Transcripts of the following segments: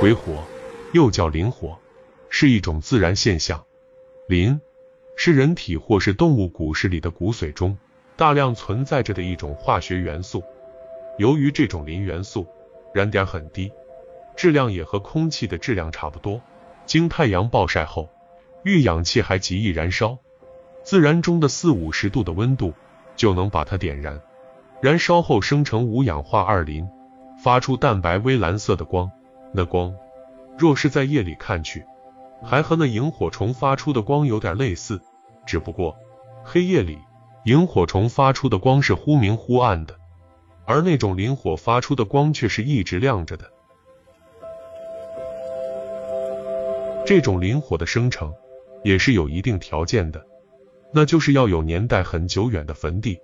鬼火又叫磷火，是一种自然现象。磷是人体或是动物骨质里的骨髓中大量存在着的一种化学元素。由于这种磷元素燃点很低，质量也和空气的质量差不多，经太阳暴晒后，遇氧气还极易燃烧。自然中的四五十度的温度就能把它点燃，燃烧后生成五氧化二磷，发出淡白微蓝色的光。那光若是在夜里看去，还和那萤火虫发出的光有点类似，只不过黑夜里萤火虫发出的光是忽明忽暗的，而那种磷火发出的光却是一直亮着的。这种磷火的生成也是有一定条件的。那就是要有年代很久远的坟地，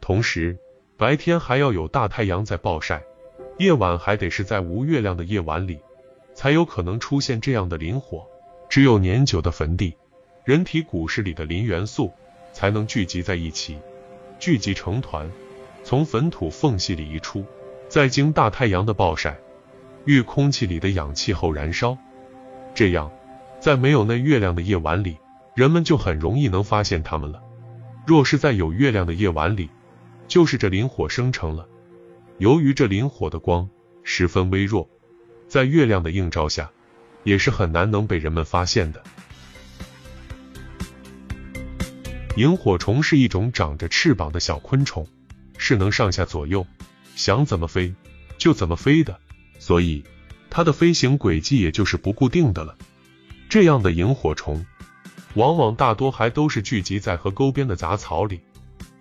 同时白天还要有大太阳在暴晒，夜晚还得是在无月亮的夜晚里，才有可能出现这样的磷火。只有年久的坟地，人体骨质里的磷元素才能聚集在一起，聚集成团，从坟土缝隙里移出，再经大太阳的暴晒，遇空气里的氧气后燃烧。这样，在没有那月亮的夜晚里。人们就很容易能发现它们了。若是在有月亮的夜晚里，就是这磷火生成了。由于这磷火的光十分微弱，在月亮的映照下，也是很难能被人们发现的。萤火虫是一种长着翅膀的小昆虫，是能上下左右，想怎么飞就怎么飞的，所以它的飞行轨迹也就是不固定的了。这样的萤火虫。往往大多还都是聚集在河沟边的杂草里，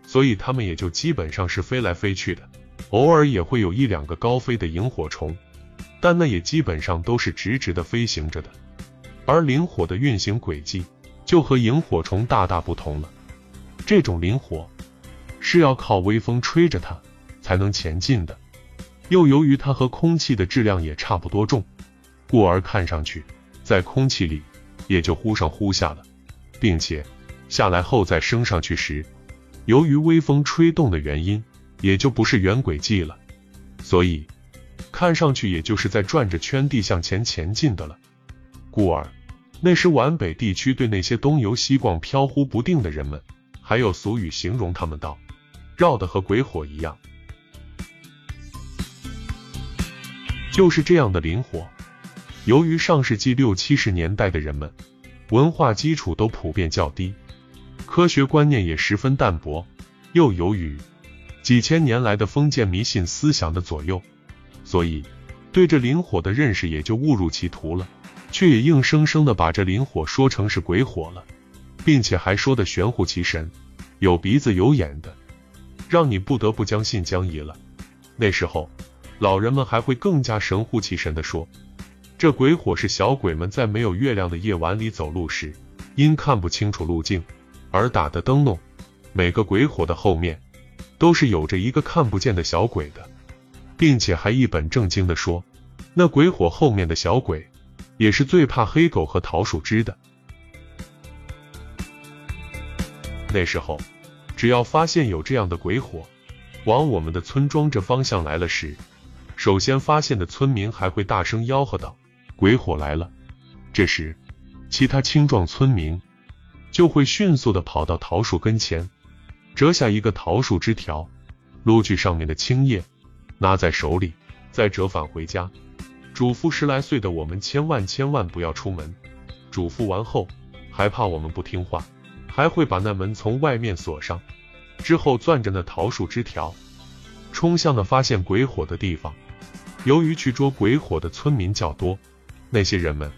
所以它们也就基本上是飞来飞去的。偶尔也会有一两个高飞的萤火虫，但那也基本上都是直直的飞行着的。而磷火的运行轨迹就和萤火虫大大不同了。这种磷火是要靠微风吹着它才能前进的，又由于它和空气的质量也差不多重，故而看上去在空气里也就忽上忽下了。并且下来后再升上去时，由于微风吹动的原因，也就不是圆轨迹了，所以看上去也就是在转着圈地向前前进的了。故而，那时皖北地区对那些东游西逛、飘忽不定的人们，还有俗语形容他们道：“绕的和鬼火一样。”就是这样的灵活。由于上世纪六七十年代的人们。文化基础都普遍较低，科学观念也十分淡薄，又由于几千年来的封建迷信思想的左右，所以对这灵火的认识也就误入歧途了，却也硬生生的把这灵火说成是鬼火了，并且还说的玄乎其神，有鼻子有眼的，让你不得不将信将疑了。那时候，老人们还会更加神乎其神的说。这鬼火是小鬼们在没有月亮的夜晚里走路时，因看不清楚路径而打的灯笼。每个鬼火的后面都是有着一个看不见的小鬼的，并且还一本正经的说，那鬼火后面的小鬼也是最怕黑狗和桃树枝的。那时候，只要发现有这样的鬼火往我们的村庄这方向来了时，首先发现的村民还会大声吆喝道。鬼火来了，这时，其他青壮村民就会迅速的跑到桃树跟前，折下一个桃树枝条，撸去上面的青叶，拿在手里，再折返回家，嘱咐十来岁的我们千万千万不要出门。嘱咐完后，还怕我们不听话，还会把那门从外面锁上，之后攥着那桃树枝条，冲向了发现鬼火的地方。由于去捉鬼火的村民较多。那些人们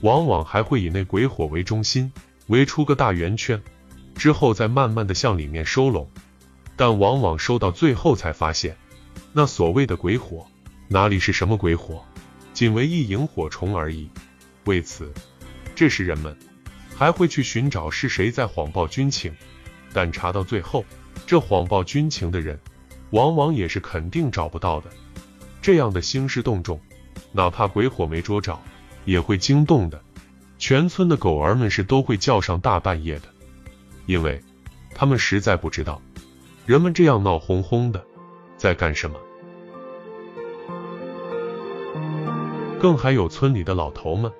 往往还会以那鬼火为中心围出个大圆圈，之后再慢慢的向里面收拢，但往往收到最后才发现，那所谓的鬼火哪里是什么鬼火，仅为一萤火虫而已。为此，这时人们还会去寻找是谁在谎报军情，但查到最后，这谎报军情的人往往也是肯定找不到的。这样的兴师动众，哪怕鬼火没捉着。也会惊动的，全村的狗儿们是都会叫上大半夜的，因为他们实在不知道人们这样闹哄哄的在干什么。更还有村里的老头们。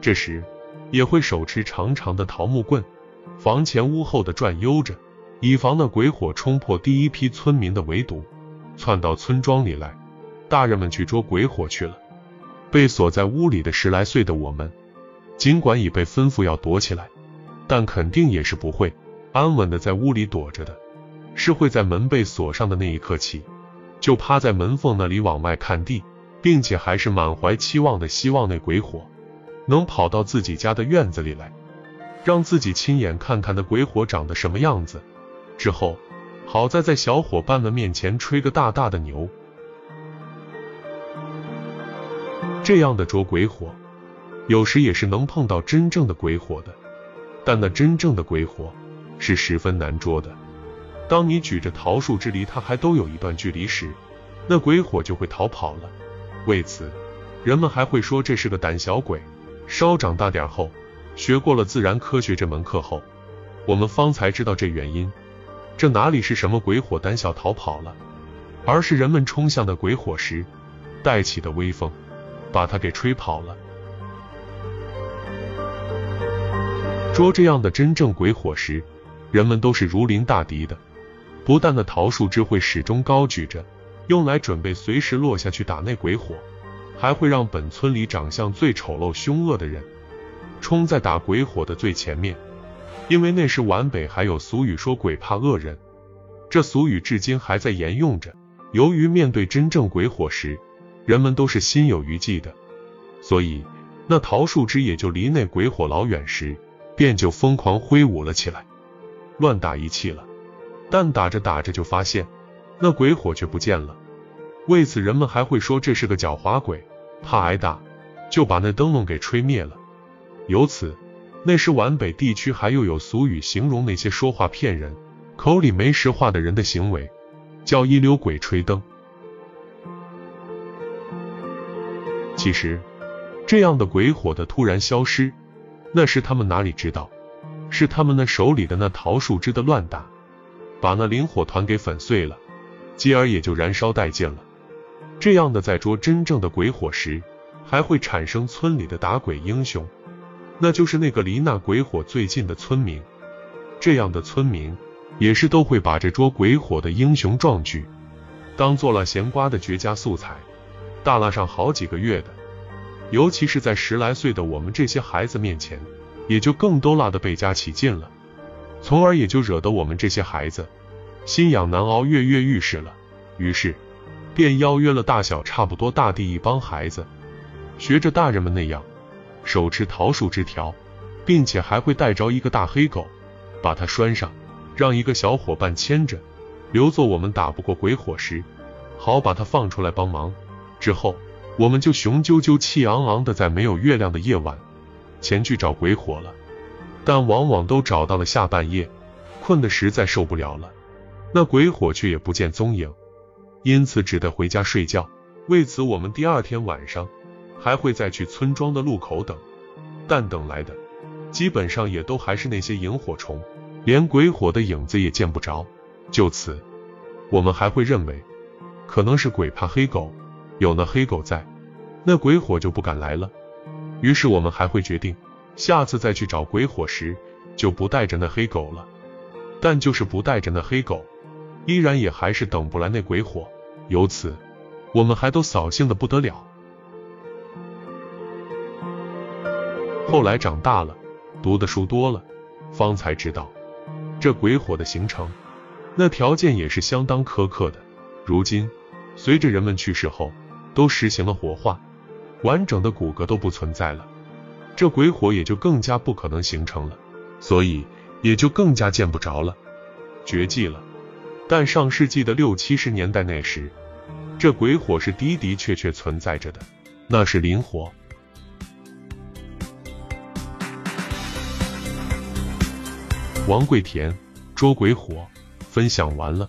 这时也会手持长长的桃木棍，房前屋后的转悠着，以防那鬼火冲破第一批村民的围堵，窜到村庄里来。大人们去捉鬼火去了。被锁在屋里的十来岁的我们，尽管已被吩咐要躲起来，但肯定也是不会安稳的在屋里躲着的，是会在门被锁上的那一刻起，就趴在门缝那里往外看地，并且还是满怀期望的希望那鬼火能跑到自己家的院子里来，让自己亲眼看看那鬼火长得什么样子，之后好在在小伙伴们面前吹个大大的牛。这样的捉鬼火，有时也是能碰到真正的鬼火的，但那真正的鬼火是十分难捉的。当你举着桃树枝离它还都有一段距离时，那鬼火就会逃跑了。为此，人们还会说这是个胆小鬼。稍长大点后，学过了自然科学这门课后，我们方才知道这原因。这哪里是什么鬼火胆小逃跑了，而是人们冲向那鬼火时带起的微风。把它给吹跑了。捉这样的真正鬼火时，人们都是如临大敌的。不但那桃树枝会始终高举着，用来准备随时落下去打那鬼火，还会让本村里长相最丑陋凶恶的人冲在打鬼火的最前面。因为那时皖北还有俗语说“鬼怕恶人”，这俗语至今还在沿用着。由于面对真正鬼火时，人们都是心有余悸的，所以那桃树枝也就离那鬼火老远时，便就疯狂挥舞了起来，乱打一气了。但打着打着就发现那鬼火却不见了，为此人们还会说这是个狡猾鬼，怕挨打，就把那灯笼给吹灭了。由此，那时皖北地区还又有俗语形容那些说话骗人、口里没实话的人的行为，叫一溜鬼吹灯。其实，这样的鬼火的突然消失，那是他们哪里知道，是他们那手里的那桃树枝的乱打，把那灵火团给粉碎了，继而也就燃烧殆尽了。这样的在捉真正的鬼火时，还会产生村里的打鬼英雄，那就是那个离那鬼火最近的村民。这样的村民，也是都会把这捉鬼火的英雄壮举，当做了闲瓜的绝佳素材。大拉上好几个月的，尤其是在十来岁的我们这些孩子面前，也就更都辣得倍加起劲了，从而也就惹得我们这些孩子心痒难熬，跃跃欲试了。于是便邀约了大小差不多大地一帮孩子，学着大人们那样，手持桃树枝条，并且还会带着一个大黑狗，把它拴上，让一个小伙伴牵着，留作我们打不过鬼火时，好把它放出来帮忙。之后，我们就雄赳赳、气昂昂的在没有月亮的夜晚前去找鬼火了。但往往都找到了下半夜，困得实在受不了了，那鬼火却也不见踪影，因此只得回家睡觉。为此，我们第二天晚上还会再去村庄的路口等，但等来的基本上也都还是那些萤火虫，连鬼火的影子也见不着。就此，我们还会认为可能是鬼怕黑狗。有那黑狗在，那鬼火就不敢来了。于是我们还会决定，下次再去找鬼火时，就不带着那黑狗了。但就是不带着那黑狗，依然也还是等不来那鬼火。由此，我们还都扫兴的不得了。后来长大了，读的书多了，方才知道，这鬼火的形成，那条件也是相当苛刻的。如今，随着人们去世后，都实行了火化，完整的骨骼都不存在了，这鬼火也就更加不可能形成了，所以也就更加见不着了，绝迹了。但上世纪的六七十年代那时，这鬼火是的的确确存在着的，那是灵火。王贵田捉鬼火，分享完了。